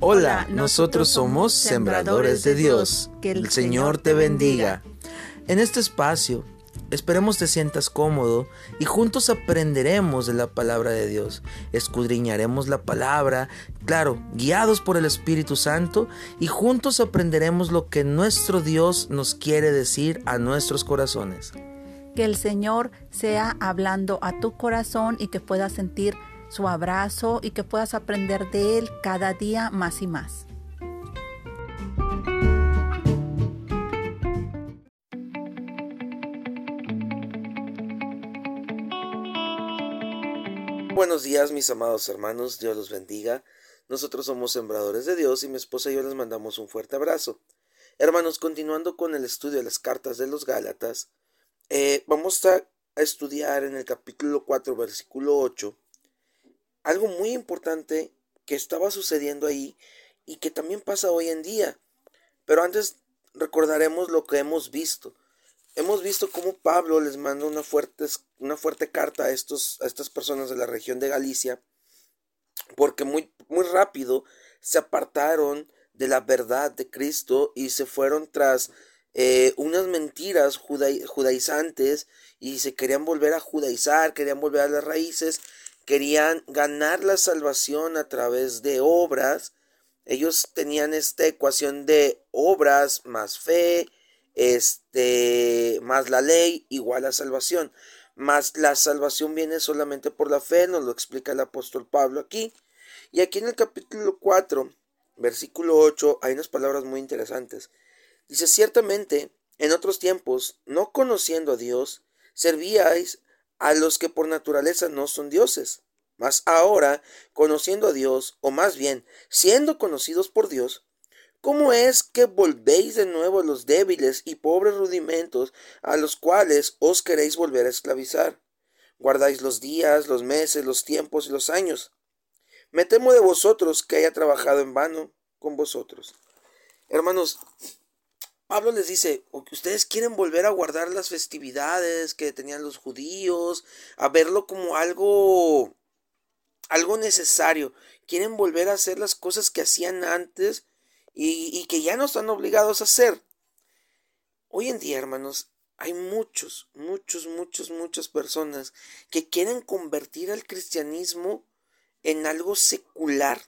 Hola, nosotros somos Sembradores de Dios. Que el Señor te bendiga. En este espacio, esperemos te sientas cómodo y juntos aprenderemos de la palabra de Dios. Escudriñaremos la palabra, claro, guiados por el Espíritu Santo, y juntos aprenderemos lo que nuestro Dios nos quiere decir a nuestros corazones. Que el Señor sea hablando a tu corazón y que puedas sentir su abrazo y que puedas aprender de Él cada día más y más. Buenos días mis amados hermanos, Dios los bendiga. Nosotros somos sembradores de Dios y mi esposa y yo les mandamos un fuerte abrazo. Hermanos, continuando con el estudio de las cartas de los Gálatas, eh, vamos a estudiar en el capítulo 4, versículo 8, algo muy importante que estaba sucediendo ahí y que también pasa hoy en día. Pero antes recordaremos lo que hemos visto. Hemos visto cómo Pablo les manda una fuerte, una fuerte carta a, estos, a estas personas de la región de Galicia, porque muy, muy rápido se apartaron de la verdad de Cristo y se fueron tras eh, unas mentiras judaizantes y se querían volver a judaizar, querían volver a las raíces querían ganar la salvación a través de obras. Ellos tenían esta ecuación de obras más fe, este, más la ley igual a salvación. Más la salvación viene solamente por la fe, nos lo explica el apóstol Pablo aquí. Y aquí en el capítulo 4, versículo 8, hay unas palabras muy interesantes. Dice, ciertamente, en otros tiempos, no conociendo a Dios, servíais a los que por naturaleza no son dioses. Mas ahora, conociendo a Dios, o más bien, siendo conocidos por Dios, ¿cómo es que volvéis de nuevo los débiles y pobres rudimentos a los cuales os queréis volver a esclavizar? Guardáis los días, los meses, los tiempos y los años. Me temo de vosotros que haya trabajado en vano con vosotros. Hermanos, Pablo les dice, ustedes quieren volver a guardar las festividades que tenían los judíos, a verlo como algo algo necesario. Quieren volver a hacer las cosas que hacían antes y, y, que ya no están obligados a hacer. Hoy en día, hermanos, hay muchos, muchos, muchos, muchas personas que quieren convertir al cristianismo en algo secular.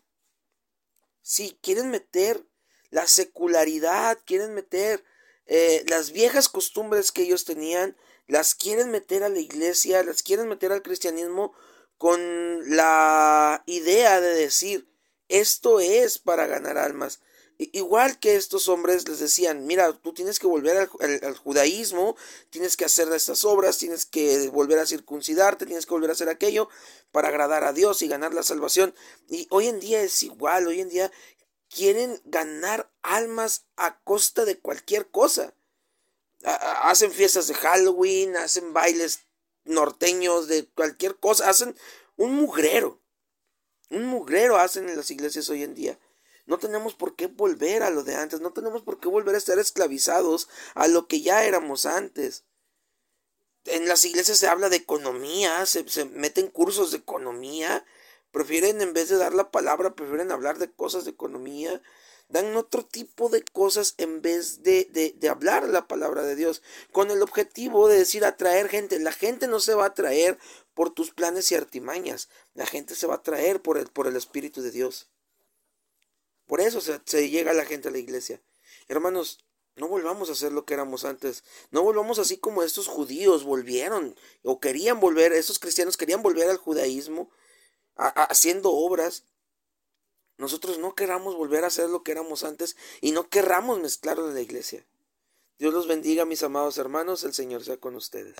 Sí, quieren meter la secularidad, quieren meter eh, las viejas costumbres que ellos tenían, las quieren meter a la iglesia, las quieren meter al cristianismo con la idea de decir, esto es para ganar almas. Igual que estos hombres les decían, mira, tú tienes que volver al, judaísmo, tienes que hacer estas obras, tienes que volver a circuncidarte, tienes que volver a hacer aquello para agradar a Dios y ganar la salvación. Y hoy en día es igual, hoy en día quieren ganar almas a costa de cualquier cosa. hacen fiestas de Halloween, hacen bailes norteños de cualquier cosa, hacen un mugrero. Un mugrero hacen en las iglesias hoy en día. No tenemos por qué volver a lo de antes, no tenemos por qué volver a estar esclavizados a lo que ya éramos antes. En las iglesias se habla de economía, se, se meten cursos de economía, Prefieren, en vez de dar la palabra, prefieren hablar de cosas de economía. Dan otro tipo de cosas en vez de, de, hablar la palabra de Dios. Con el objetivo de decir atraer gente. La gente no se va a atraer por tus planes y artimañas. La gente se va a atraer por el, por el Espíritu de Dios. Por eso se, se llega la gente a la iglesia. Hermanos, no volvamos a ser lo que éramos antes. No volvamos así como estos judíos volvieron o querían volver, estos cristianos querían volver al judaísmo haciendo obras, nosotros no queramos volver a hacer lo que éramos antes y no querramos mezclarlo de la iglesia. Dios los bendiga, mis amados hermanos, el Señor sea con ustedes.